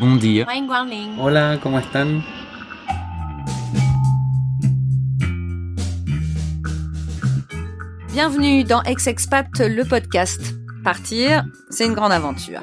Bon dia. Hola, ¿cómo están? Bienvenue dans Ex-Expat, le podcast. Partir, c'est une grande aventure.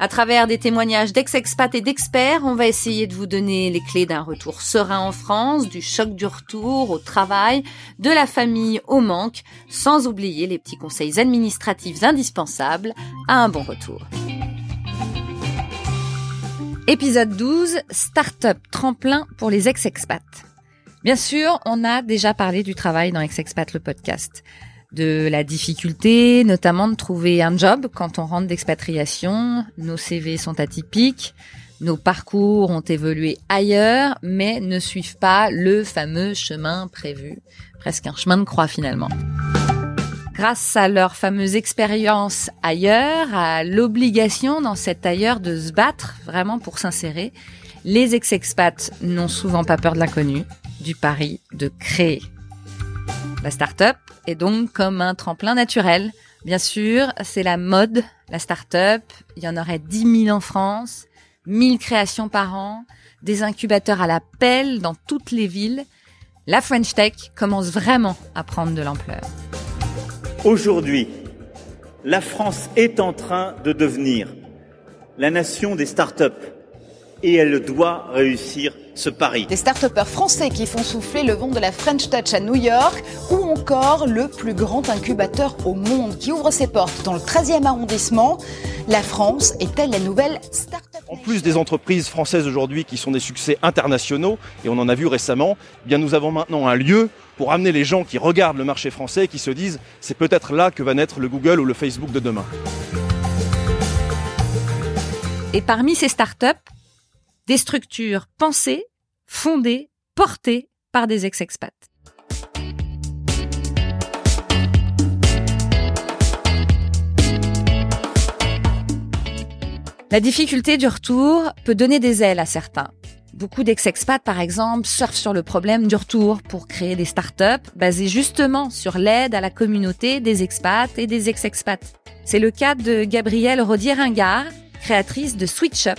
À travers des témoignages d'ex-expats et d'experts, on va essayer de vous donner les clés d'un retour serein en France, du choc du retour au travail, de la famille au manque, sans oublier les petits conseils administratifs indispensables à un bon retour. Épisode 12, Startup tremplin pour les ex-expats. Bien sûr, on a déjà parlé du travail dans Ex-Expat le podcast de la difficulté, notamment de trouver un job quand on rentre d'expatriation. Nos CV sont atypiques, nos parcours ont évolué ailleurs, mais ne suivent pas le fameux chemin prévu, presque un chemin de croix finalement. Grâce à leur fameuse expérience ailleurs, à l'obligation dans cet ailleurs de se battre vraiment pour s'insérer, les ex-expats n'ont souvent pas peur de l'inconnu, du pari de créer. La start-up est donc comme un tremplin naturel. Bien sûr, c'est la mode, la start-up. Il y en aurait 10 000 en France, 1000 créations par an, des incubateurs à la pelle dans toutes les villes. La French Tech commence vraiment à prendre de l'ampleur. Aujourd'hui, la France est en train de devenir la nation des start-up et elle doit réussir ce pari. Des start français qui font souffler le vent de la French Touch à New York ou encore le plus grand incubateur au monde qui ouvre ses portes dans le 13e arrondissement. La France est-elle la nouvelle start-up En plus des entreprises françaises aujourd'hui qui sont des succès internationaux, et on en a vu récemment, eh bien nous avons maintenant un lieu pour amener les gens qui regardent le marché français et qui se disent c'est peut-être là que va naître le Google ou le Facebook de demain. Et parmi ces startups, des structures pensées, fondées, portées par des ex-expats. La difficulté du retour peut donner des ailes à certains. Beaucoup d'ex-expats, par exemple, surfent sur le problème du retour pour créer des startups basées justement sur l'aide à la communauté des expats et des ex-expats. C'est le cas de Gabrielle Rodier-Ringard, créatrice de SwitchUp,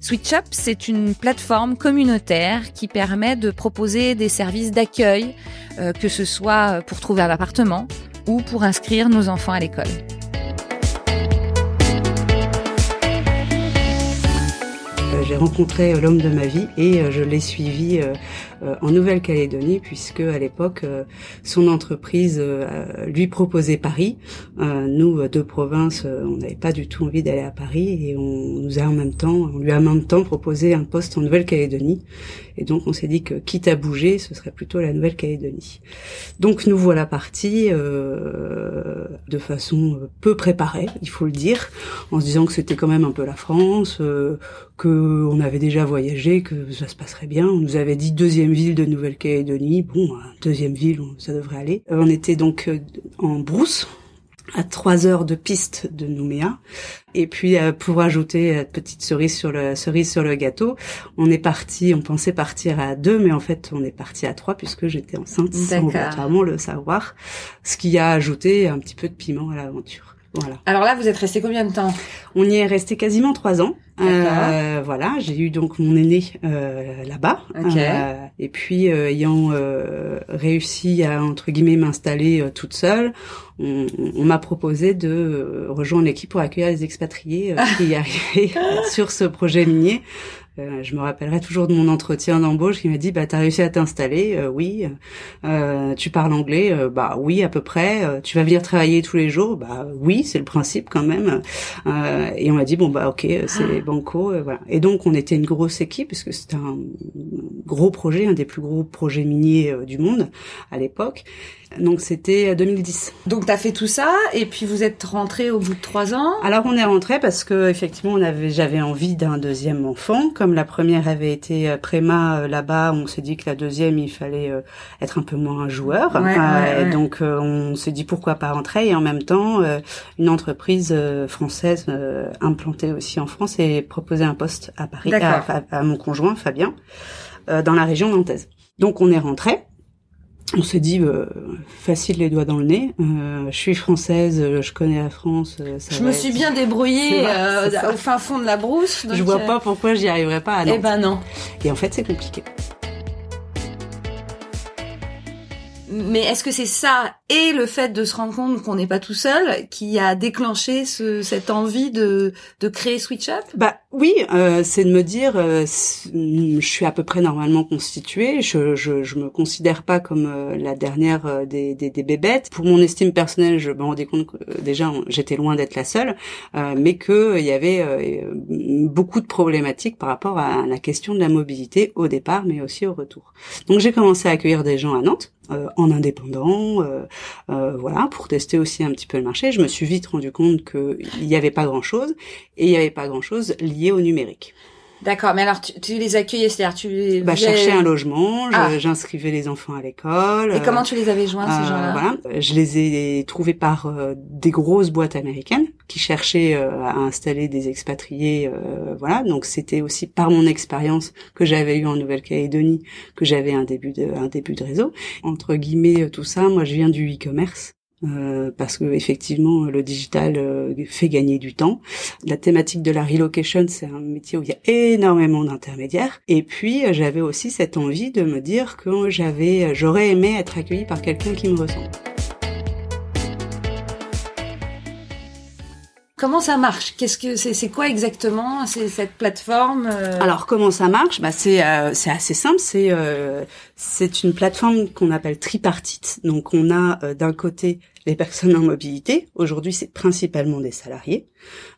SwitchUp, c'est une plateforme communautaire qui permet de proposer des services d'accueil, euh, que ce soit pour trouver un appartement ou pour inscrire nos enfants à l'école. Euh, j'ai rencontré euh, l'homme de ma vie et je l'ai suivi en Nouvelle-Calédonie puisque à l'époque son entreprise lui proposait Paris. nous de province, on n'avait pas du tout envie d'aller à Paris et on nous a en même temps, on lui a en même temps proposé un poste en Nouvelle-Calédonie. Et donc on s'est dit que quitte à bouger, ce serait plutôt la Nouvelle-Calédonie. Donc nous voilà partis de façon peu préparée, il faut le dire, en se disant que c'était quand même un peu la France, que on avait déjà voyagé, que ça se passerait bien. On nous avait dit deuxième ville de Nouvelle-Calédonie. Bon, deuxième ville, ça devrait aller. Euh, on était donc euh, en brousse à trois heures de piste de Nouméa. Et puis euh, pour ajouter petite cerise sur le cerise sur le gâteau, on est parti, on pensait partir à deux, mais en fait on est parti à trois puisque j'étais enceinte sans vraiment le savoir, ce qui a ajouté un petit peu de piment à l'aventure. Voilà. Alors là, vous êtes resté combien de temps? On y est resté quasiment trois ans. Euh, voilà, j'ai eu donc mon aîné euh, là-bas. Euh, et puis, euh, ayant euh, réussi à entre guillemets m'installer toute seule, on, on m'a proposé de rejoindre l'équipe pour accueillir les expatriés qui arrivaient sur ce projet minier. Euh, je me rappellerai toujours de mon entretien d'embauche qui m'a dit bah t'as réussi à t'installer euh, oui. Euh, tu parles anglais bah oui à peu près. Tu vas venir travailler tous les jours bah oui c'est le principe quand même. Et on m'a dit bon bah ok c'est ah. banco voilà. Et donc on était une grosse équipe parce que c'était un gros projet un des plus gros projets miniers du monde à l'époque donc c'était 2010. Donc tu as fait tout ça et puis vous êtes rentré au bout de trois ans. Alors on est rentré parce que effectivement on avait j'avais envie d'un deuxième enfant comme la première avait été Préma là-bas, on s'est dit que la deuxième, il fallait être un peu moins un joueur. Donc on s'est dit pourquoi pas rentrer et en même temps, une entreprise française implantée aussi en France et proposer un poste à Paris à, à, mon conjoint Fabien dans la région nantaise. Donc on est rentré on s'est dit euh, facile les doigts dans le nez. Euh, je suis française, euh, je connais la France. je me suis bien débrouillée au fin fond de la brousse. je vois pas pourquoi j'y arriverais pas. À Eh ben non. Et en fait, c'est compliqué. Mais est-ce que c'est ça et le fait de se rendre compte qu'on n'est pas tout seul qui a déclenché ce, cette envie de, de créer Switch Up? Bah oui, euh, c'est de me dire, euh, je suis à peu près normalement constituée. Je, je, je me considère pas comme euh, la dernière euh, des, des, des, bébêtes. Pour mon estime personnelle, je me rendais compte que euh, déjà j'étais loin d'être la seule, mais que il y avait beaucoup de problématiques par rapport à la question de la mobilité au départ, mais aussi au retour. Donc j'ai commencé à accueillir des gens à Nantes. en indépendant, euh, voilà, pour tester aussi un petit peu le marché. Je me suis vite rendu compte qu'il n'y avait pas grand-chose et il n'y avait pas grand-chose lié au numérique. D'accord, mais alors tu, les accueillais, c'est-à-dire tu les... Bah, cherchais un logement, ah. j'inscrivais les enfants à l'école. Et comment tu les avais joints ces euh, gens-là? Voilà, je les ai trouvés par euh, des grosses boîtes américaines qui cherchaient euh, à installer des expatriés, voilà. Donc c'était aussi par mon expérience que j'avais eu en Nouvelle-Calédonie que j'avais un début de un début de réseau. Entre guillemets, tout ça, moi je viens du e-commerce. Euh, parce que effectivement le digital euh, fait gagner du temps. La thématique de la relocation, c'est un métier où il y a énormément d'intermédiaires. Et puis j'avais aussi cette envie de me dire que j'avais, j'aurais aimé être accueillie par quelqu'un qui me ressemble. Comment ça marche? Qu'est-ce que c'est C'est quoi exactement? C'est cette plateforme euh Alors comment ça marche? Bah c'est euh, c'est assez simple. C'est euh, c'est une plateforme qu'on appelle tripartite. Donc on a d'un côté les personnes en mobilité. Aujourd'hui c'est principalement des salariés,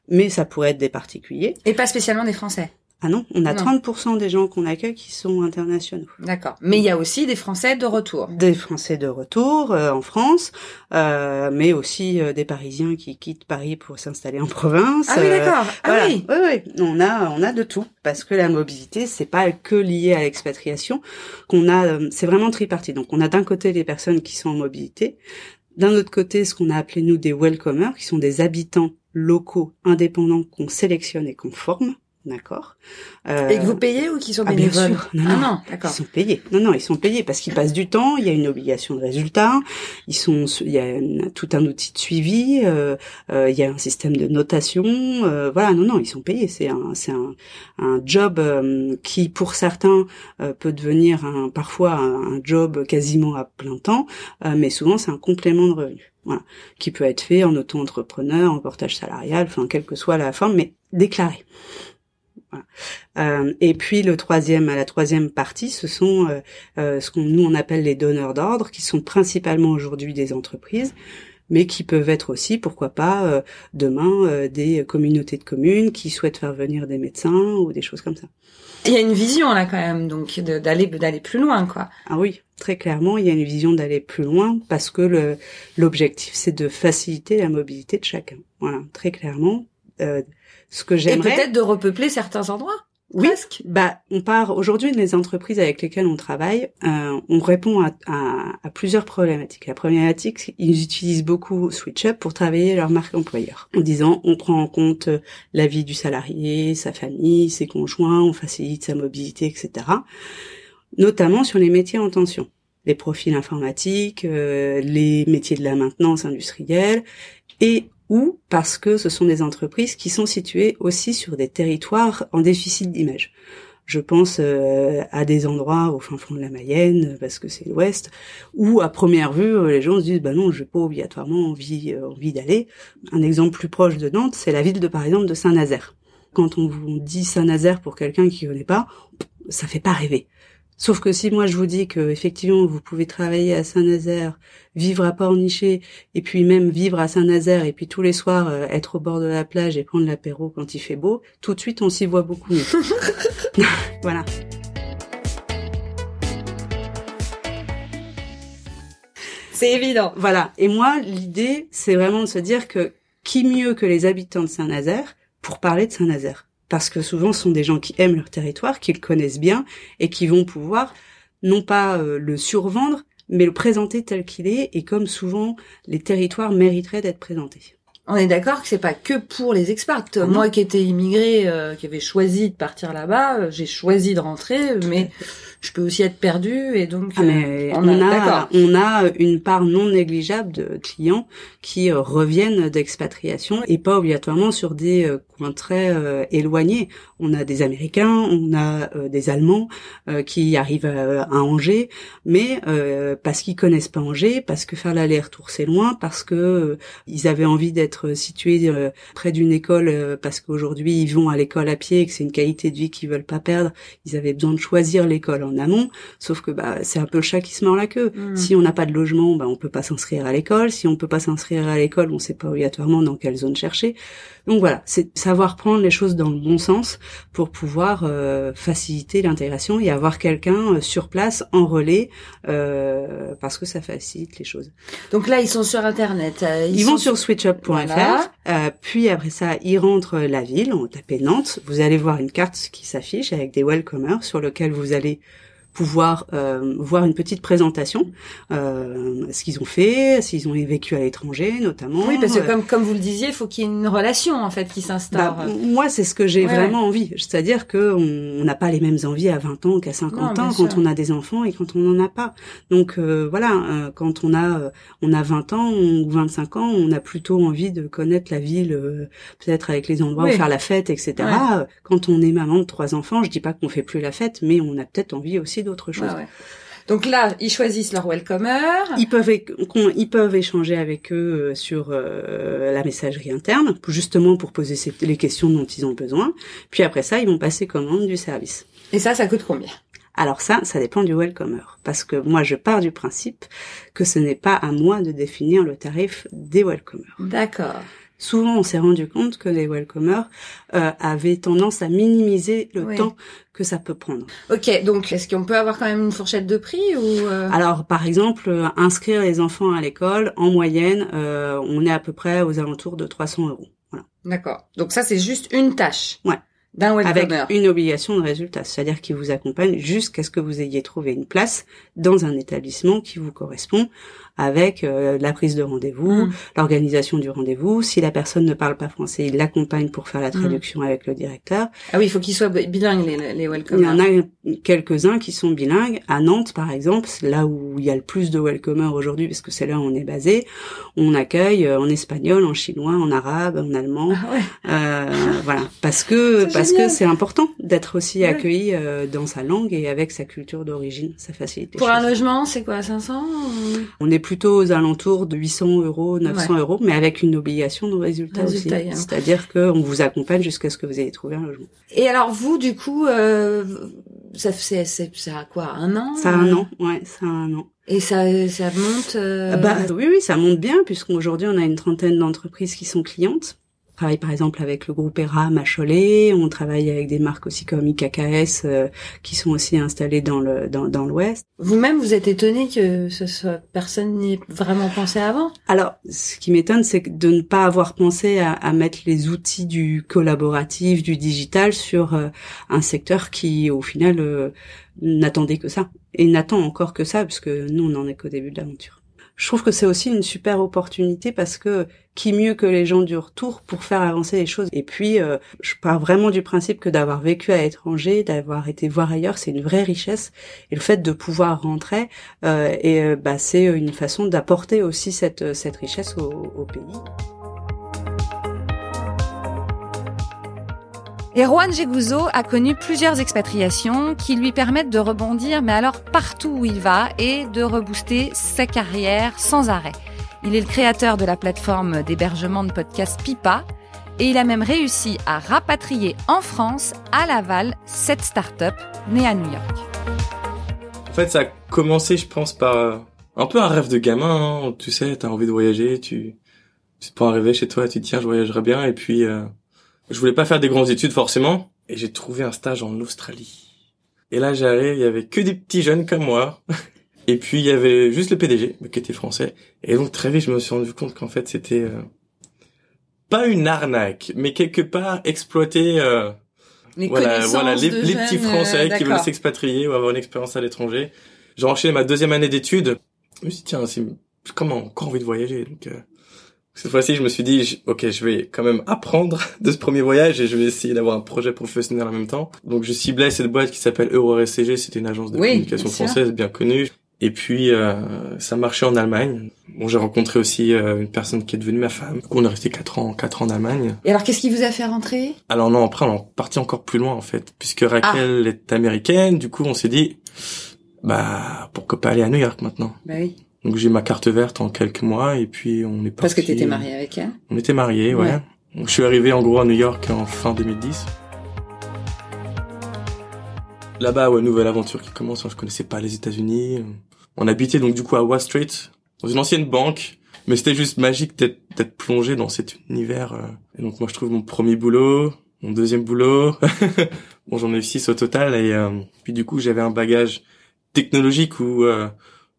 mais ça pourrait être des particuliers. Et pas spécialement des Français. Ah non, on a 30% des gens qu'on accueille qui sont internationaux. D'accord. Mais il y a aussi des Français de retour. Des Français de retour euh, en France, euh, mais aussi euh, des Parisiens qui quittent Paris pour s'installer en province. Ah oui, d'accord. Ah oui. Oui, oui. On a, on a de tout parce que la mobilité, c'est pas que lié à l'expatriation. Qu'on a, c'est vraiment tripartite. Donc, on a d'un côté les personnes qui sont en mobilité, d'un autre côté, ce qu'on a appelé nous des welcomers, qui sont des habitants locaux indépendants qu'on sélectionne et qu'on forme. D'accord. Euh... Et que vous payez ou qu'ils sont bénévoles ah, bien sûr. Non, ah, non, d'accord. Ils sont payés. Non, non, ils sont payés parce qu'ils passent du temps. Il y a une obligation de résultat. Ils sont, il y a tout un outil de suivi. Euh, euh, il y a un système de notation. Euh, voilà, non, non, ils sont payés. C'est un, c'est un, un job euh, qui, pour certains, euh, peut devenir un, parfois un, un, job quasiment à plein temps, mais souvent c'est un complément de revenu. Voilà, qui peut être fait en auto-entrepreneur, en portage salarial, enfin quelle que soit la forme, mais déclaré. Euh, et puis le troisième, la troisième partie, ce sont euh, euh, ce qu'on nous on appelle les donneurs d'ordre, qui sont principalement aujourd'hui des entreprises, mais qui peuvent être aussi, pourquoi pas, demain des communautés de communes qui souhaitent faire venir des médecins ou des choses comme ça. Il y a une vision là quand même, donc d'aller d'aller plus loin, quoi. Ah oui, très clairement, il y a une vision d'aller plus loin parce que l'objectif c'est de faciliter la mobilité de chacun. Voilà, très clairement. Euh, ce que j'aimerais. Et peut-être de repeupler certains endroits. Oui, bah on part aujourd'hui les entreprises avec lesquelles on travaille, euh, on répond à, à, à, plusieurs problématiques. La problématique, ils utilisent beaucoup SwitchUp pour travailler leur marque employeur, en disant on prend en compte la vie du salarié, sa famille, ses conjoints, on facilite sa mobilité, etc. Notamment sur les métiers en tension, les profils informatiques, euh, les métiers de la maintenance industrielle et ou parce que ce sont des entreprises qui sont situées aussi sur des territoires en déficit d'image. Je pense euh, à des endroits au fin fond de la Mayenne, parce que c'est l'Ouest, où à première vue, les gens se disent, bah non, j'ai pas obligatoirement envie, euh, envie d'aller. Un exemple plus proche de Nantes, c'est la ville de, par exemple, de Saint-Nazaire. Quand on vous dit Saint-Nazaire pour quelqu'un qui connaît pas, ça fait pas rêver. Sauf que si moi je vous dis que effectivement vous pouvez travailler à Saint-Nazaire, vivre à Pornichet, et puis même vivre à Saint-Nazaire, et puis tous les soirs euh, être au bord de la plage et prendre l'apéro quand il fait beau, tout de suite on s'y voit beaucoup mieux. voilà. C'est évident. Voilà. Et moi, l'idée, c'est vraiment de se dire que qui mieux que les habitants de Saint-Nazaire pour parler de Saint-Nazaire? Parce que souvent ce sont des gens qui aiment leur territoire, qui le connaissent bien et qui vont pouvoir non pas euh, le survendre, mais le présenter tel qu'il est et comme souvent les territoires mériteraient d'être présentés. On est d'accord que c'est pas que pour les expats. Moi qui étais immigré, euh, qui avait choisi de partir là-bas, euh, j'ai choisi de rentrer, mais je peux aussi être perdu et donc ah, mais on, a, on a une part non négligeable de clients qui reviennent d'expatriation et pas obligatoirement sur des coins très éloignés. On a des Américains, on a euh, des Allemands euh, qui arrivent à, Angers, mais euh, parce qu'ils connaissent pas Angers, parce que faire l'aller-retour c'est loin, parce que ils avaient envie d'être situés près d'une école, parce qu'aujourd'hui ils vont à l'école à pied et que c'est une qualité de vie qu'ils veulent pas perdre. Ils avaient besoin de choisir l'école en amont, sauf que bah c'est un peu le chat qui se mord la queue. Mmh. Si on n'a pas de logement, bah on peut pas s'inscrire à l'école. Si on peut pas s'inscrire à l'école, on sait pas obligatoirement dans quelle zone chercher. Donc voilà, c'est savoir prendre les choses dans le bon sens pour pouvoir euh, faciliter l'intégration et avoir quelqu'un euh, sur place en relais euh, parce que ça facilite les choses. Donc là, ils sont sur Internet. Ils, vont sur, switchup.fr, puis après ça, ils rentrent la ville, on tape Nantes, vous allez voir une carte qui s'affiche avec des welcomers sur lequel vous allez pouvoir euh, voir une petite présentation, euh, ce qu'ils ont fait, s'ils ont vécu à l'étranger notamment. Oui, parce que comme comme vous le disiez, il faut qu'il y ait une relation en fait qui s'instaure. Bah, moi, c'est ce que j'ai vraiment envie. C'est-à-dire que on n'a pas les mêmes envies à 20 ans qu'à 50 ans quand on a des enfants et quand on n'en a pas. Donc euh, voilà, euh, quand on a euh, on a 20 ans ou 25 ans, on a plutôt envie de connaître la ville, peut-être avec les endroits où faire la fête, etc. Quand on est maman de trois enfants, je dis pas qu'on fait plus la fête, mais on a peut-être envie aussi d'autres choses. Donc là, ils choisissent leur welcomer. Ils peuvent, ils peuvent échanger avec eux euh, sur euh, la messagerie interne, justement pour poser les questions dont ils ont besoin. Puis après ça, ils vont passer commande du service. Et ça, ça coûte combien? Alors ça, ça dépend du welcomer, parce que moi je pars du principe que ce n'est pas à moi de définir le tarif des welcomers. D'accord souvent on s'est rendu compte que les welcomers euh, avaient tendance à minimiser le temps que ça peut prendre. Ok, donc est-ce qu'on peut avoir quand même une fourchette de prix ou euh? Alors par exemple, euh, inscrire les enfants à l'école, en moyenne, on est à peu près aux alentours de 300 euros. Voilà. D'accord. Donc ça c'est juste une tâche. Ouais. D'un Avec une obligation de résultat, c'est-à-dire qu'il vous accompagne jusqu'à ce que vous ayez trouvé une place dans un établissement qui vous correspond avec euh, la prise de rendez-vous, mm. l'organisation du rendez-vous. Si la personne ne parle pas français, il l'accompagne pour faire la mm. traduction avec le directeur. Ah oui, il faut qu'ils soient bilingues les, les welcomers. Il y en a quelques-uns qui sont bilingues. À Nantes, par exemple, là où il y a le plus de welcomers aujourd'hui, parce que c'est là où on est basé. On accueille euh, en espagnol, en chinois, en arabe, en allemand. Ah ouais. euh, voilà, parce que parce que c'est important d'être aussi accueilli euh, dans sa langue et avec sa culture d'origine. Ça facilite. pour un logement, c'est quoi, 500 On est plutôt aux alentours de 800 euros, 900 euros, mais avec une obligation de résultat, aussi. Hein. C'est-à-dire qu'on vous accompagne jusqu'à ce que vous ayez trouvé un logement. Et alors vous, du coup, euh, ça c'est ça a quoi un an? Ça a un an, ouais, ça a un an. Et ça ça monte. Euh... Bah oui oui, ça monte bien puisqu'aujourd'hui on a une trentaine d'entreprises qui sont clientes travaille par exemple avec le groupe ERAM à Cholet, on travaille avec des marques aussi comme IKKS euh, qui sont aussi installées dans le dans, dans l'Ouest. Vous-même, vous êtes étonné que ce soit personne n'y ait vraiment pensé avant? Alors, ce qui m'étonne, c'est de ne pas avoir pensé à, à, mettre les outils du collaboratif, du digital sur euh, un secteur qui, au final, euh, n'attendait que ça et n'attend encore que ça, puisque nous, on n'en est qu'au début de l'aventure je trouve que c'est aussi une super opportunité parce que qui mieux que les gens du retour pour faire avancer les choses. Et puis, euh, je pars vraiment du principe que d'avoir vécu à l'étranger, d'avoir été voir ailleurs, c'est une vraie richesse. Et le fait de pouvoir rentrer, euh, et euh, bah, c'est une façon d'apporter aussi cette cette richesse au, au pays. Erwan Jeguzo a connu plusieurs expatriations qui lui permettent de rebondir, mais alors partout où il va, et de rebooster sa carrière sans arrêt. Il est le créateur de la plateforme d'hébergement de podcasts Pipa, et il a même réussi à rapatrier en France, à Laval, cette start-up née à New York. En fait, ça a commencé, je pense, par euh, un peu un rêve de gamin. Hein. Tu sais, t'as envie de voyager, tu, tu te prends chez toi, tu te tiens, je voyagerai bien, et puis... Euh je voulais pas faire des grandes études forcément, et j'ai trouvé un stage en Australie. Et là, j'arrive, il y avait que des petits jeunes comme moi. Et puis il y avait juste le PDG, qui était français. Et donc très vite, je me suis rendu compte qu'en fait, c'était euh, pas une arnaque, mais quelque part exploiter euh, Les voilà, voilà, les, petits Français euh, qui veulent s'expatrier ou avoir une expérience à l'étranger. J'ai enchaîné ma deuxième année d'études. Je me suis dit, tiens, c'est même encore envie de voyager. Donc, euh, cette fois-ci, je me suis dit, ok, je vais quand même apprendre de ce premier voyage et je vais essayer d'avoir un projet professionnel en même temps. Donc, je ciblais cette boîte qui s'appelle EuroRSCG. C'était une agence de Oui, communication bien française bien connue. Et puis, euh, ça marchait en Allemagne. Bon, j'ai rencontré aussi euh, une personne qui est devenue ma femme. Du coup, on est resté quatre ans, quatre ans en Allemagne. Et alors, qu'est-ce qui vous a fait rentrer? Alors non, après on est parti encore plus loin en fait, puisque Raquel est américaine. Du coup, on s'est dit, bah pourquoi pas aller à New York maintenant? Bah oui. Donc j'ai ma carte verte en quelques mois et puis on est parti. Parce que t'étais marié avec elle. On était mariés, ouais. Ouais. Donc, je suis arrivé en gros à New York en fin 2010. Là-bas, ouais, nouvelle aventure qui commence. Je connaissais pas les États-Unis. On habitait donc du coup à Wall Street, dans une ancienne banque. Mais c'était juste magique d'être d'être plongé dans cet univers. euh. Et donc moi, je trouve mon premier boulot, mon deuxième boulot. bon, j'en ai eu six au total. Et euh, puis du coup, j'avais un bagage technologique où euh,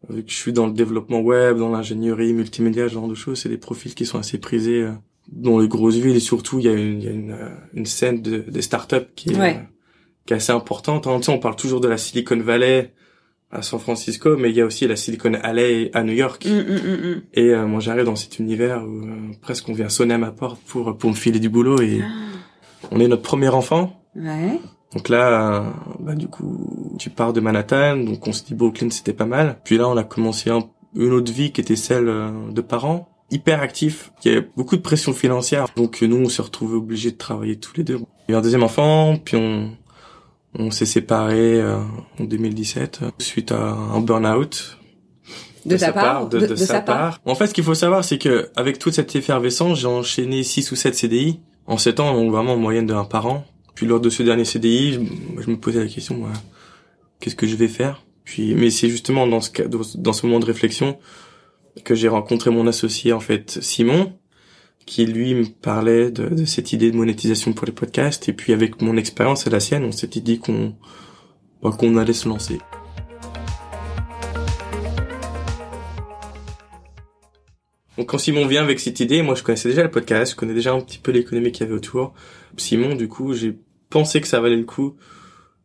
vu que je suis dans le développement web, dans l'ingénierie, multimédia, ce genre de choses, c'est des profils qui sont assez prisés euh, dans les grosses villes et surtout il y a une, il y a une, euh, une scène de, des startups qui est, Ouais. euh, qui est assez importante. En, sais, on parle toujours de la Silicon Valley à San Francisco, mais il y a aussi la Silicon Alley à New York. Hum, hum, hum. Et euh, moi j'arrive dans cet univers où euh, presque on vient sonner à ma porte pour pour me filer du boulot et on est notre premier enfant. Ouais. Donc là, bah du coup, tu pars de Manhattan, donc on se dit Brooklyn c'était pas mal. Puis là, on a commencé un- une autre vie qui était celle euh, de parents, hyper actifs. Il y avait beaucoup de pression financière, donc euh, nous on s'est retrouvés obligés de travailler tous les deux. Il y a eu un deuxième enfant, puis on on s'est séparés euh, en 2017 euh, suite à un burn-out De, ta sa part, de, de sa part. En fait, ce qu'il faut savoir, c'est que avec toute cette effervescence, j'ai enchaîné 6 ou 7 CDI en 7 ans, donc vraiment en moyenne de un par an. Puis lors de ce dernier CDI, je, me posais la question, moi, qu'est-ce que je vais faire? Puis, mais c'est justement dans ce moment de réflexion que j'ai rencontré mon associé en fait, Simon, qui lui me parlait de, de cette idée de monétisation pour les podcasts. Et puis avec mon expérience et la sienne, on s'était dit qu'on bah, qu'on allait se lancer. Donc quand Simon vient avec cette idée, moi je connaissais déjà le podcast, je connais déjà un petit peu l'économie qu'il y avait autour. Simon, du coup, j'ai pensé que ça valait le coup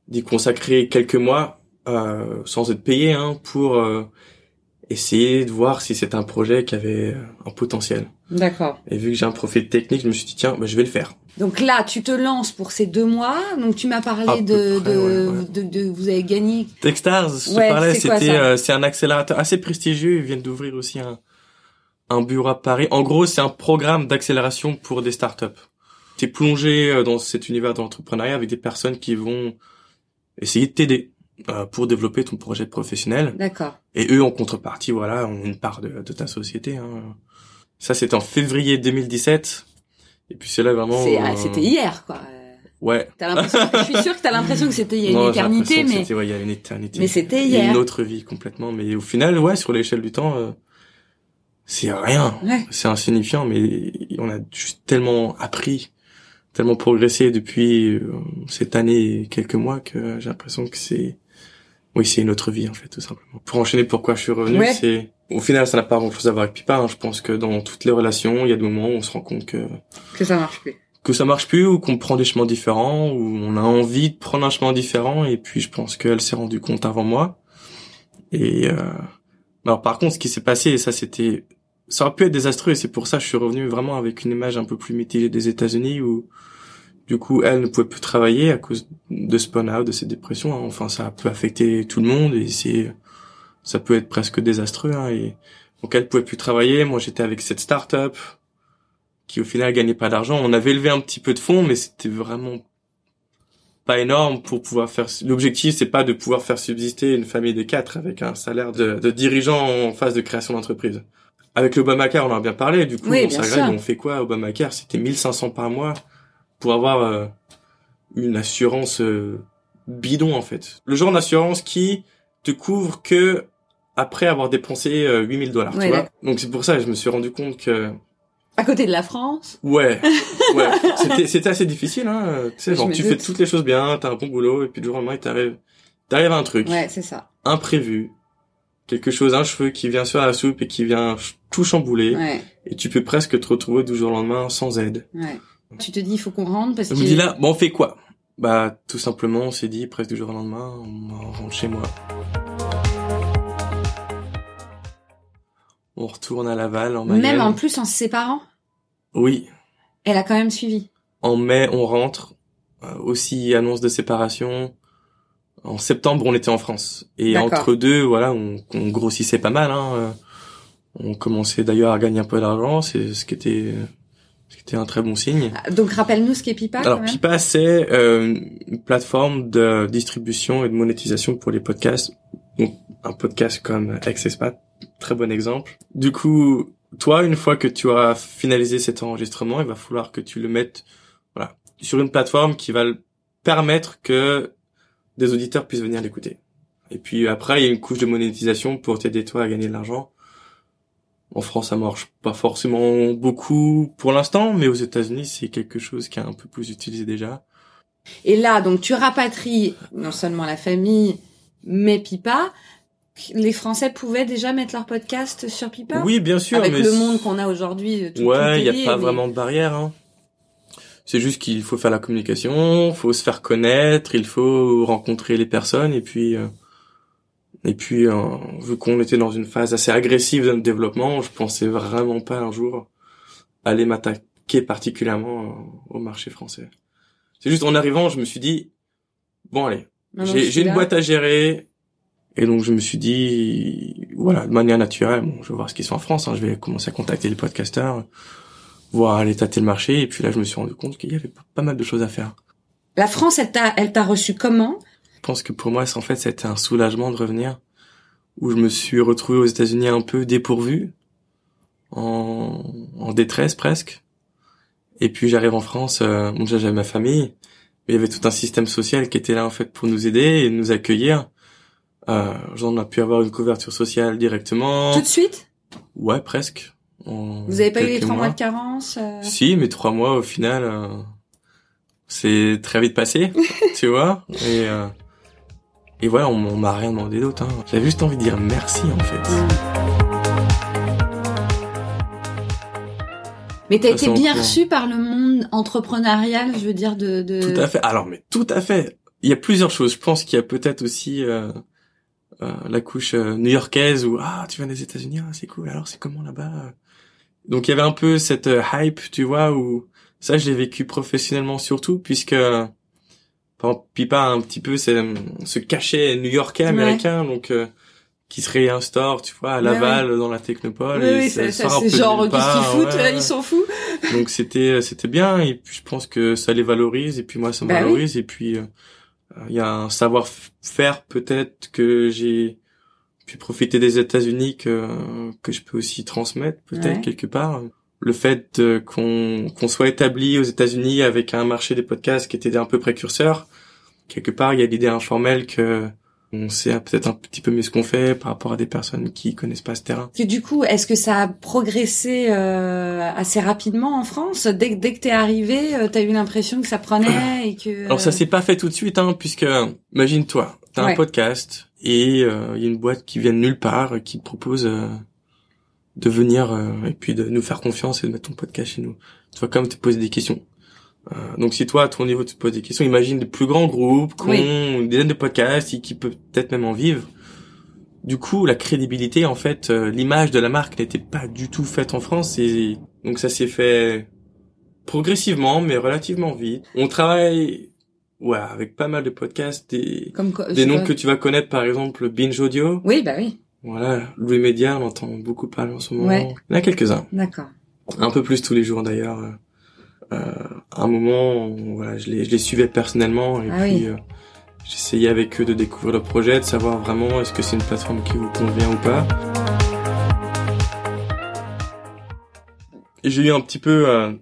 d'y consacrer quelques mois, euh, sans être payé, hein, pour euh, essayer de voir si c'était un projet qui avait euh, un potentiel. D'accord. Et vu que j'ai un profil technique, je me suis dit tiens, bah, je vais le faire. Donc là, tu te lances pour ces deux mois. Donc tu m'as parlé de, près, de, ouais, ouais. de, de- vous avez gagné. Techstars, je te parlais, c'est c'était euh, c'est un accélérateur assez prestigieux. Ils viennent d'ouvrir aussi un un bureau à Paris. En gros, c'est un programme d'accélération pour des startups. T'es plongé euh, dans cet univers de l'entrepreneuriat avec des personnes qui vont essayer de t'aider euh, pour développer ton projet professionnel. D'accord. Et eux, en contrepartie, voilà, ont une part de, de ta société. Hein. Ça, c'était en février 2017. Et puis c'est là vraiment. C'est- euh, ah, C'était hier, quoi. Ouais. L'impression. je suis sûre que t'as l'impression que c'était il y a une éternité, mais c'était, ouais, il y a une éternité. mais c'était hier. une autre vie complètement. Mais au final, ouais, sur l'échelle du temps, euh, c'est rien. Ouais. C'est insignifiant, mais on a juste tellement appris, tellement progressé depuis euh, cette année et quelques mois que j'ai l'impression que c'est, oui, c'est une autre vie en fait, tout simplement. Pour enchaîner, pourquoi je suis revenu, Ouais. c'est, au final, ça n'a pas grand-chose à voir avec Pipa. hein. Je pense que dans toutes les relations, il y a des moments où on se rend compte que Que ça marche plus. que ça marche plus ou qu'on prend des chemins différents ou on a envie de prendre un chemin différent et puis je pense qu'elle s'est rendue compte avant moi et euh... alors par contre ce qui s'est passé et ça c'était ça aurait pu être désastreux et c'est pour ça que je suis revenu vraiment avec une image un peu plus mitigée des États-Unis où du coup elle ne pouvait plus travailler à cause de ce burn-out de cette dépression hein. enfin ça peut affecter tout le monde et c'est ça peut être presque désastreux hein, et donc elle pouvait plus travailler moi j'étais avec cette start-up qui au final gagnait pas d'argent. On avait élevé un petit peu de fonds, mais c'était vraiment pas énorme pour pouvoir faire. L'objectif, c'est pas de pouvoir faire subsister une famille de quatre avec un salaire de, de dirigeant en phase de création d'entreprise. Avec l'Obamacare, on en a bien parlé. Du coup, Oui, on s'agrège, on fait quoi Obamacare? C'était 1500 par mois pour avoir euh, une assurance euh, bidon en fait. Le genre d'assurance qui te couvre que après avoir dépensé euh, 8000 dollars. Ouais, tu vois. Donc c'est pour ça que je me suis rendu compte que À côté de la France? Ouais, ouais. C'était, c'était assez difficile, hein. Tu sais, genre, tu doute. fais toutes les choses bien, t'as un bon boulot, et puis du jour au lendemain, il t'arrive, t'arrive un truc Ouais, c'est ça. imprévu, quelque chose, un cheveu qui vient sur la soupe et qui vient tout chambouler, Ouais, et tu peux presque te retrouver du jour au lendemain sans aide. ouais. Tu te dis, il faut qu'on rentre parce Je que. me dis là, bon, on fait quoi? Bah, tout simplement, on s'est dit presque du jour au lendemain, on rentre chez moi. On retourne à Laval en Mayenne. Même en plus en se séparant? Oui. Elle a quand même suivi. En mai, on rentre. Euh, aussi annonce de séparation. En septembre, on était en France. Et entre deux, voilà, on, on grossissait pas mal. Hein. On commençait d'ailleurs à gagner un peu d'argent, c'est ce qui était ce qui était un très bon signe. Ah, donc rappelle-nous ce qu'est Pipa. Alors Pipa, c'est euh, une plateforme de distribution et de monétisation pour les podcasts. Donc un podcast comme Exespat, très bon exemple. Du coup, toi, une fois que tu auras finalisé cet enregistrement, il va falloir que tu le mettes voilà, sur une plateforme qui va permettre que des auditeurs puissent venir l'écouter. Et puis après, il y a une couche de monétisation pour t'aider toi à gagner de l'argent. En France, ça marche pas forcément beaucoup pour l'instant, mais aux États-Unis, c'est quelque chose qui est un peu plus utilisé déjà. Et là, donc, tu rapatries non seulement la famille, mais Pipa. Les Français pouvaient déjà mettre leur podcast sur Pipa? Oui, bien sûr. Avec le monde qu'on a aujourd'hui. Ouais, il n'y a pas vraiment de barrière. Hein. C'est juste qu'il faut faire la communication, faut se faire connaître, il faut rencontrer les personnes et puis euh, et puis, euh, vu qu'on était dans une phase assez agressive de notre développement, je pensais vraiment pas un jour aller m'attaquer particulièrement euh, au marché français. C'est juste en arrivant, je me suis dit, bon allez, j'ai une boîte à gérer, et donc je me suis dit, voilà, de manière naturelle, bon, je vais voir ce qui se fait en France, hein, je vais commencer à contacter les podcasteurs, voir aller tâter le marché, et puis là je me suis rendu compte qu'il y avait pas mal de choses à faire. La France, elle t'a, elle t'a reçu comment? Je pense que pour moi, en fait, c'était un soulagement de revenir, où je me suis retrouvé aux États-Unis un peu dépourvu, en, en détresse presque. Et puis j'arrive en France, euh, déjà j'avais ma famille, mais il y avait tout un système social qui était là en fait pour nous aider et nous accueillir. Euh, j'en ai pu avoir une couverture sociale directement. Tout de suite? Ouais, presque. Vous avez pas eu les trois mois. de carence euh Si, mais trois mois au final, euh, c'est très vite passé, tu vois. Et euh, et voilà, on, m'a rien demandé d'autre. Hein. J'avais juste envie de dire merci en fait. Mais t'as été bien reçu par le monde entrepreneurial, je veux dire de, de... Tout à fait. Alors mais tout à fait. Il y a plusieurs choses. Je pense qu'il y a peut-être aussi euh, euh, la couche euh, new-yorkaise où ah tu viens des États-Unis, ah, c'est cool. Alors c'est comment là-bas Donc il y avait un peu cette euh, hype, tu vois, où ça je l'ai vécu professionnellement surtout puisque Pipa un petit peu c'est ce cachet new-yorkais américain donc euh, qui serait un store tu vois à Laval dans la technopole oui, et ça, ça, c'est genre qu'est-ce qu'ils foutent ils s'en foutent. Donc c'était c'était bien et puis je pense que ça les valorise et puis moi ça me bah valorise et puis euh, il y a un savoir-faire peut-être que j'ai pu profiter des États-Unis que que je peux aussi transmettre peut-être quelque part le fait qu'on qu'on soit établi aux États-Unis avec un marché des podcasts qui était un peu précurseur, quelque part il y a l'idée informelle que on sait peut-être un petit peu mieux ce qu'on fait par rapport à des personnes qui connaissent pas ce terrain. Et du coup, est-ce que ça a progressé euh, assez rapidement en France? Dès, dès que t'es arrivé, euh, t'as eu l'impression que ça prenait et que. Alors ça s'est pas fait tout de suite, hein, puisque imagine-toi, t'as un podcast et euh, il y a une boîte qui vient de nulle part qui te propose de venir euh, et puis de nous faire confiance et de mettre ton podcast chez nous. Tu vas quand même te poser des questions. Euh, donc si toi, à ton niveau, tu te poses des questions, imagine de plus grands groupes qui ont une dizaine de podcasts et qui peuvent peut-être même en vivre. Du coup, la crédibilité, en fait, euh, l'image de la marque n'était pas du tout faite en France et donc ça s'est fait progressivement, mais relativement vite. On travaille ouais, avec pas mal de podcasts, des, des noms que tu vas connaître, par exemple Binge Audio. Oui, bah oui. Voilà, Louis Média, on entend beaucoup parler en ce moment. Il y en a quelques-uns. D'accord. Un peu plus tous les jours d'ailleurs. Euh, à un moment, voilà, je les, je les suivais personnellement et ah puis euh, j'essayais avec eux de découvrir le projet, de savoir vraiment est-ce que c'est une plateforme qui vous convient ou pas. Et j'ai eu un petit peu euh,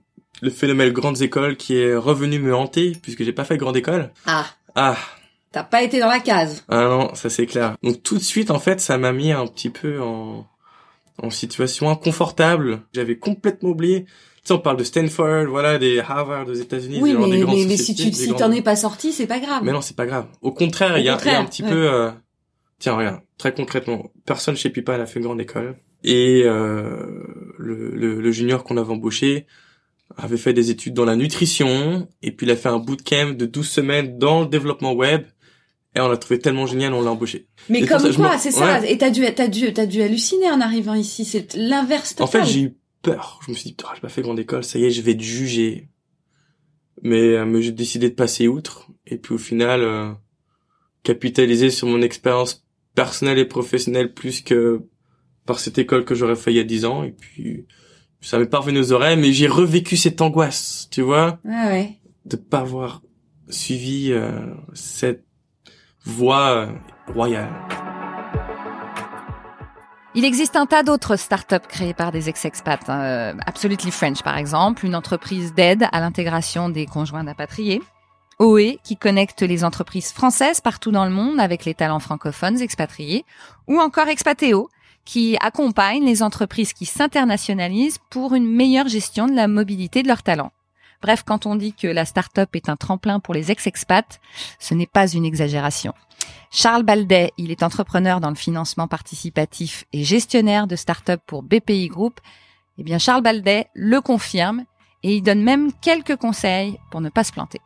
le phénomène grandes écoles qui est revenu me hanter puisque j'ai pas fait grande école. Ah. Ah, T'as pas été dans la case. Ah non, ça c'est clair. Donc tout de suite, en fait, ça m'a mis un petit peu en, en situation inconfortable. J'avais complètement oublié. Tu sais, on parle de Stanford, voilà, des Harvard aux États-Unis. Oui, mais, mais, mais, si tu si t'en es pas sorti, c'est pas grave. Mais non, c'est pas grave. Au contraire, il y, a, un petit peu. Euh... Tiens, regarde, très concrètement, personne chez Pipa n'a fait grande école et euh, le, le, le junior qu'on avait embauché avait fait des études dans la nutrition et puis il a fait un bootcamp de 12 semaines dans le développement web et on l'a trouvé tellement génial, on l'a embauché. Mais comme quoi, c'est ça. Et t'as dû, t'as dû, t'as dû halluciner en arrivant ici. C'est l'inverse total. En fait, j'ai eu peur. Je me suis dit, oh, j'ai pas fait grande école, ça y est, je vais te juger. Mais, euh, mais j'ai décidé de passer outre. Et puis au final, euh, capitaliser sur mon expérience personnelle et professionnelle plus que par cette école que j'aurais fait il y a dix ans. Et puis, ça m'est parvenu aux oreilles, mais j'ai revécu cette angoisse, tu vois, ah ouais. de pas avoir suivi euh, cette voie euh, royale. Il existe un tas d'autres startups créées par des ex-expats. Hein. Absolutely French, par exemple, une entreprise d'aide à l'intégration des conjoints d'apatriés. OE, qui connecte les entreprises françaises partout dans le monde avec les talents francophones expatriés. Ou encore Expatéo, qui accompagne les entreprises qui s'internationalisent pour une meilleure gestion de la mobilité de leurs talents. Bref, quand on dit que la start-up est un tremplin pour les ex-expats, ce n'est pas une exagération. Charles Baldet, il est entrepreneur dans le financement participatif et gestionnaire de start-up pour BPI Group. Eh bien, Charles Baldet le confirme et il donne même quelques conseils pour ne pas se planter.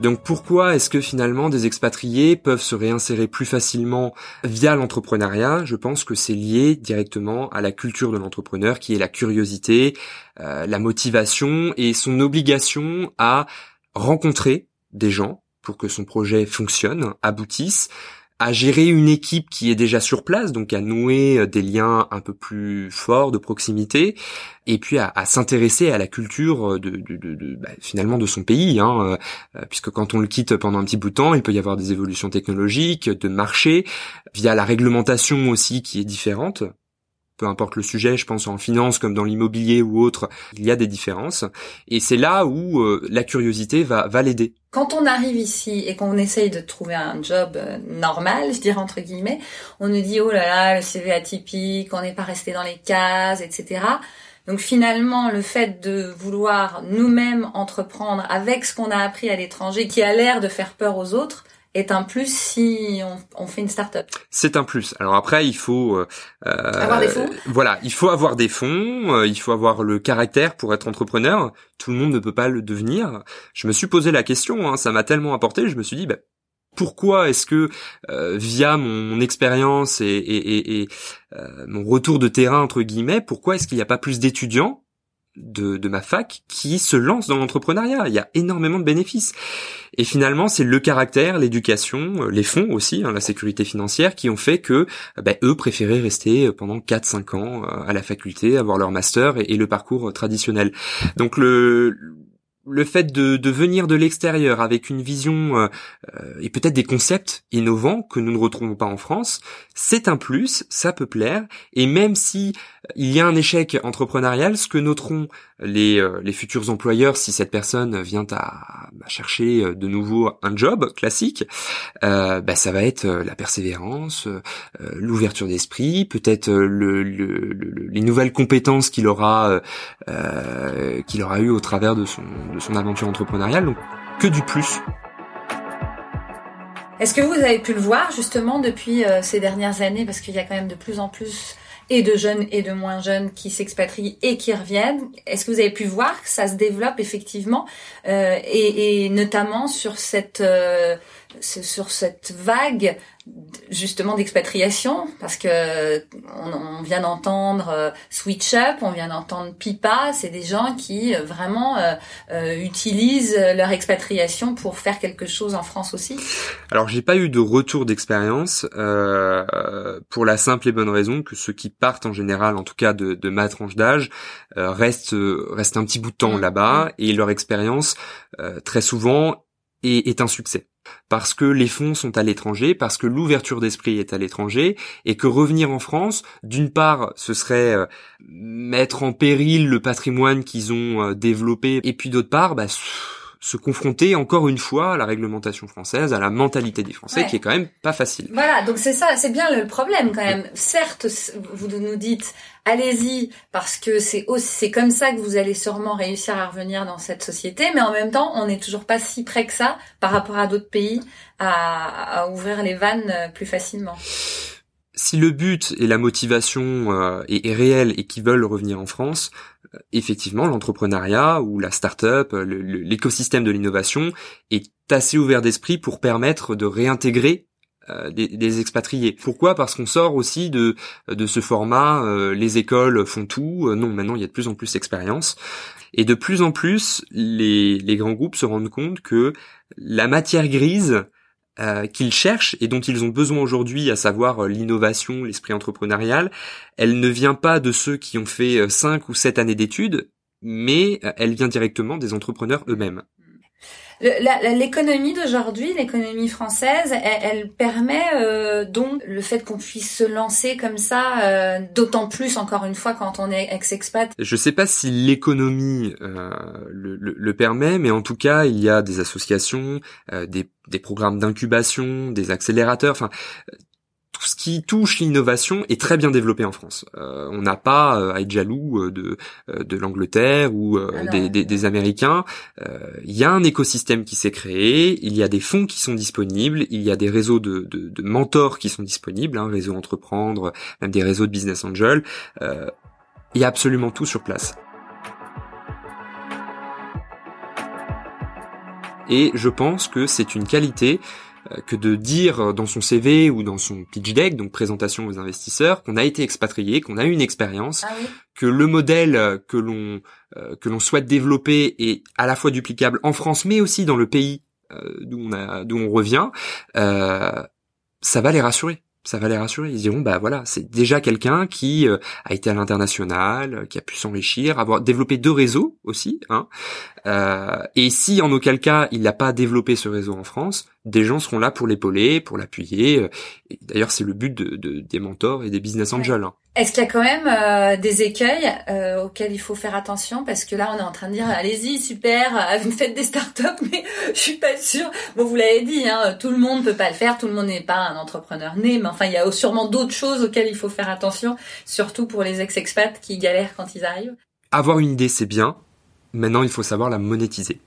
Donc pourquoi est-ce que finalement des expatriés peuvent se réinsérer plus facilement via l'entrepreneuriat? Je pense que c'est lié directement à la culture de l'entrepreneur qui est la curiosité, euh, la motivation et son obligation à rencontrer des gens pour que son projet fonctionne, aboutisse, à gérer une équipe qui est déjà sur place, donc à nouer euh, des liens un peu plus forts de proximité, et puis à, s'intéresser à la culture euh, de, bah, finalement de son pays, hein, euh, puisque quand on le quitte pendant un petit bout de temps, il peut y avoir des évolutions technologiques, de marché, via la réglementation aussi qui est différente peu importe le sujet, je pense en finance comme dans l'immobilier ou autre, il y a des différences. Et c'est là où euh, la curiosité va, va l'aider. Quand on arrive ici et qu'on essaye de trouver un job euh, normal, je dirais entre guillemets, on nous dit oh là là, le CV atypique, on n'est pas resté dans les cases, etc. Donc finalement, le fait de vouloir nous-mêmes entreprendre avec ce qu'on a appris à l'étranger, qui a l'air de faire peur aux autres, est un plus si on, fait une start-up. C'est un plus. Alors après, il faut euh, avoir des fonds. Voilà, il faut avoir des fonds, euh, il faut avoir le caractère pour être entrepreneur. Tout le monde ne peut pas le devenir. Je me suis posé la question, hein, ça m'a tellement apporté, je me suis dit, bah, pourquoi est-ce que euh, via mon expérience et, et, et mon retour de terrain entre guillemets, pourquoi est-ce qu'il n'y a pas plus d'étudiants de, de ma fac qui se lance dans l'entrepreneuriat. Il y a énormément de bénéfices. Et finalement, c'est le caractère, l'éducation, euh, les fonds aussi, hein, la sécurité financière, qui ont fait que euh, bah, eux préféraient rester pendant 4-5 ans euh, à la faculté, avoir leur master et, le parcours traditionnel. Donc le le fait de, de venir de l'extérieur avec une vision euh, euh, et peut-être des concepts innovants que nous ne retrouvons pas en France, c'est un plus, ça peut plaire. Et même si euh, il y a un échec entrepreneurial, ce que noteront les, les futurs employeurs si cette personne vient à, chercher de nouveau un job classique, bah, ça va être la persévérance, l'ouverture d'esprit, peut-être le, les nouvelles compétences qu'il aura qu'il aura eu au travers de son de son aventure entrepreneuriale, donc que du plus. Est-ce que vous avez pu le voir justement depuis euh, ces dernières années, parce qu'il y a quand même de plus en plus et de jeunes et de moins jeunes qui s'expatrient et qui reviennent. Est-ce que vous avez pu voir que ça se développe effectivement euh, et, notamment sur cette euh, sur cette vague justement d'expatriation parce que on, vient d'entendre euh, Switch Up, on vient d'entendre Pipa, c'est des gens qui euh, vraiment euh, utilisent leur expatriation pour faire quelque chose en France aussi. Alors j'ai pas eu de retour d'expérience pour la simple et bonne raison que ceux qui partent en général, en tout cas de, de ma tranche d'âge, restent restent un petit bout de temps mmh. là-bas mmh. et leur expérience très souvent est, est un succès parce que les fonds sont à l'étranger, parce que l'ouverture d'esprit est à l'étranger, et que revenir en France, d'une part, ce serait euh, mettre en péril le patrimoine qu'ils ont euh, développé, et puis d'autre part, bah, se confronter encore une fois à la réglementation française, à la mentalité des Français, qui est quand même pas facile. Voilà, donc c'est ça, c'est bien le problème quand même. Certes, vous nous dites allez-y parce que c'est aussi c'est comme ça que vous allez sûrement réussir à revenir dans cette société, mais en même temps, on n'est toujours pas si près que ça par rapport à d'autres pays à, à ouvrir les vannes euh, plus facilement si le but et la motivation euh, est, réel et qu'ils veulent revenir en France, euh, effectivement, l'entrepreneuriat ou la start-up, l'écosystème de l'innovation est assez ouvert d'esprit pour permettre de réintégrer euh, des, expatriés. Pourquoi? Parce qu'on sort aussi de ce format. les écoles font tout. non, maintenant il y a de plus en plus d'expérience. Et de plus en plus, les grands groupes se rendent compte que la matière grise euh, qu'ils cherchent et dont ils ont besoin aujourd'hui, à savoir euh, l'innovation, l'esprit entrepreneurial, elle ne vient pas de ceux qui ont fait 5 euh, ou 7 années d'études, mais elle vient directement des entrepreneurs eux-mêmes. L'économie d'aujourd'hui, l'économie française, elle, permet euh, donc le fait qu'on puisse se lancer comme ça, euh, d'autant plus encore une fois quand on est ex-expat. Je sais pas si l'économie euh, le, le, permet, mais en tout cas, il y a des associations, des, des programmes d'incubation, des accélérateurs, enfin tout ce qui touche l'innovation est très bien développé en France. Euh, on n'a pas euh, à être jaloux euh, de de l'Angleterre ou ah des, des, des, Américains. Il y a un écosystème qui s'est créé, il y a des fonds qui sont disponibles, il y a des réseaux de, de, de mentors qui sont disponibles, hein, réseaux entreprendre, même des réseaux de business angel. il y a absolument tout sur place. Et je pense que c'est une qualité euh, que de dire dans son CV ou dans son pitch deck, donc présentation aux investisseurs, qu'on a été expatrié, qu'on a eu une expérience, ah que le modèle que l'on euh, que l'on souhaite développer est à la fois duplicable en France, mais aussi dans le pays euh, d'où on a d'où on revient, ça va les rassurer ça va les rassurer. Ils diront, bah voilà, c'est déjà quelqu'un qui euh, a été à l'international, euh, qui a pu s'enrichir, avoir développé deux réseaux aussi. Hein. Euh, et si en aucun cas il n'a pas développé ce réseau en France, des gens seront là pour l'épauler, pour l'appuyer. D'ailleurs, c'est le but de, des mentors et des business angels. Hein. Est-ce qu'il y a quand même euh, des écueils euh, auxquels il faut faire attention? Parce que là, on est en train de dire, allez-y, super, vous faites des startups, mais je suis pas sûre. Bon, vous l'avez dit, hein, tout le monde peut pas le faire, tout le monde n'est pas un entrepreneur né, mais enfin, il y a sûrement d'autres choses auxquelles il faut faire attention, surtout pour les ex-expats qui galèrent quand ils arrivent. Avoir une idée, c'est bien. Maintenant, il faut savoir la monétiser.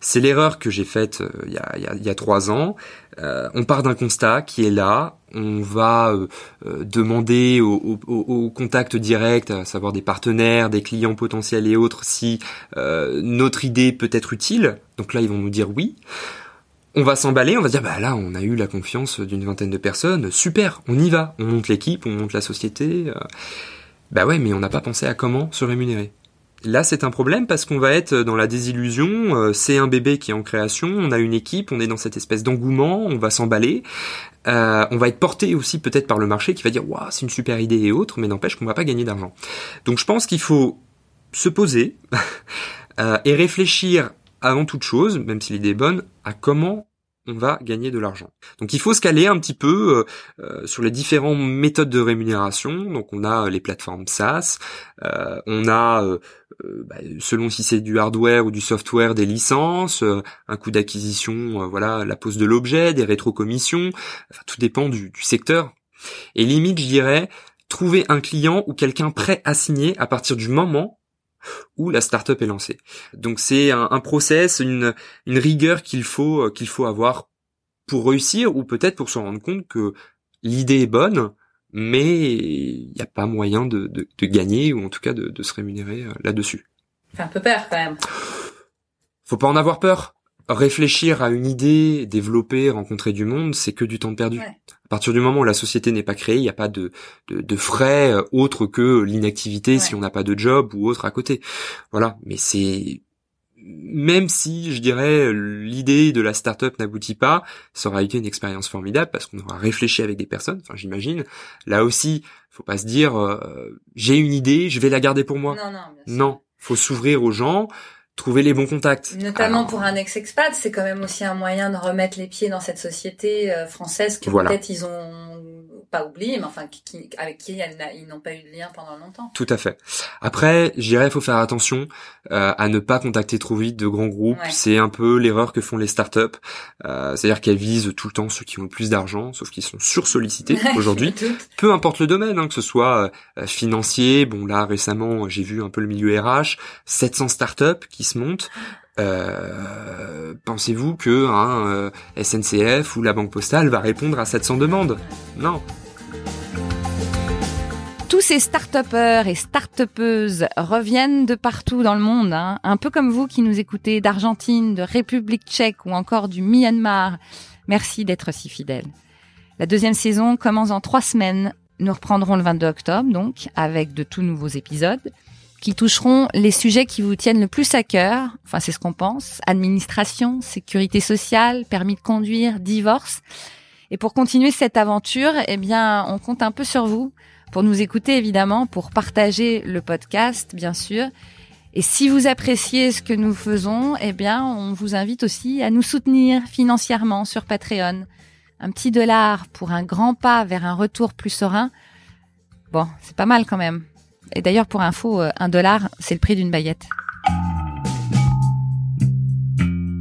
C'est l'erreur que j'ai faite euh, il, y a, trois ans. Euh, on part d'un constat qui est là. On va euh, demander au, au, au, contact direct, à savoir des partenaires, des clients potentiels et autres, si notre idée peut être utile. Donc là, ils vont nous dire oui. On va s'emballer, on va dire bah là, on a eu la confiance d'une vingtaine de personnes. Super, on y va. On monte l'équipe, on monte la société. Bah ouais, mais on n'a pas pensé à comment se rémunérer. Là, c'est un problème parce qu'on va être dans la désillusion. Euh, c'est un bébé qui est en création. On a une équipe. On est dans cette espèce d'engouement. On va s'emballer. Euh, on va être porté aussi peut-être par le marché qui va dire waouh, c'est une super idée et autres, mais n'empêche qu'on va pas gagner d'argent. Donc, je pense qu'il faut se poser euh, et réfléchir avant toute chose, même si l'idée est bonne, à comment on va gagner de l'argent. Donc il faut se caler un petit peu euh, euh, sur les différentes méthodes de rémunération. Donc on a les plateformes SaaS, euh, on a bah, selon si c'est du hardware ou du software des licences, un coût d'acquisition, voilà la pose de l'objet, des rétrocommissions. Tout dépend du, du secteur. Et limite, je dirais, trouver un client ou quelqu'un prêt à signer à partir du moment où la startup est lancée. Donc c'est un, un, process, une, une rigueur qu'il faut qu'il faut avoir pour réussir ou peut-être pour se rendre compte que l'idée est bonne, mais il n'y a pas moyen de, de, de, gagner ou en tout cas de, de se rémunérer euh, là-dessus. Fait un peu peur quand même. Faut pas en avoir peur réfléchir à une idée, développer, rencontrer du monde, c'est que du temps perdu. À partir du moment où la société n'est pas créée, il n'y a pas de, de, frais euh, autres que l'inactivité si on n'a pas de job ou autre à côté. Voilà, mais c'est même si je dirais l'idée de la startup n'aboutit pas, ça aura été une expérience formidable parce qu'on aura réfléchi avec des personnes. Enfin, j'imagine. Là aussi, faut pas se dire euh, j'ai une idée, je vais la garder pour moi. Non, non. non, faut s'ouvrir aux gens trouver les bons contacts. Notamment pour un ex-expat, c'est quand même aussi un moyen de remettre les pieds dans cette société euh, française que peut-être ils ont pas oublié, mais enfin qui, avec qui ils n'ont pas eu de lien pendant longtemps. Tout à fait. Après, je dirais, il faut faire attention euh, à ne pas contacter trop vite de grands groupes. C'est un peu l'erreur que font les startups, euh, c'est-à-dire qu'elles visent tout le temps ceux qui ont le plus d'argent, sauf qu'ils sont sursollicités aujourd'hui. Peu importe le domaine, hein, que ce soit euh, financier. Bon là récemment, j'ai vu un peu le milieu RH, 700 startups qui se montent. Euh, pensez-vous que un SNCF ou la Banque Postale va répondre à 700 demandes Non. Tous ces start et start reviennent de partout dans le monde, hein. un peu comme vous qui nous écoutez d'Argentine, de République tchèque ou encore du Myanmar. Merci d'être si fidèles. La deuxième saison commence en trois semaines. Nous reprendrons le 22 octobre, donc, avec de tout nouveaux épisodes qui toucheront les sujets qui vous tiennent le plus à cœur. Enfin, c'est ce qu'on pense. Administration, sécurité sociale, permis de conduire, divorce. Et pour continuer cette aventure, eh bien, on compte un peu sur vous pour nous écouter évidemment, pour partager le podcast bien sûr. Et si vous appréciez ce que nous faisons, eh bien, on vous invite aussi à nous soutenir financièrement sur Patreon. Un petit dollar pour un grand pas vers un retour plus serein. Bon, c'est pas mal quand même. Et d'ailleurs, pour info, euh, un dollar, c'est le prix d'une baguette.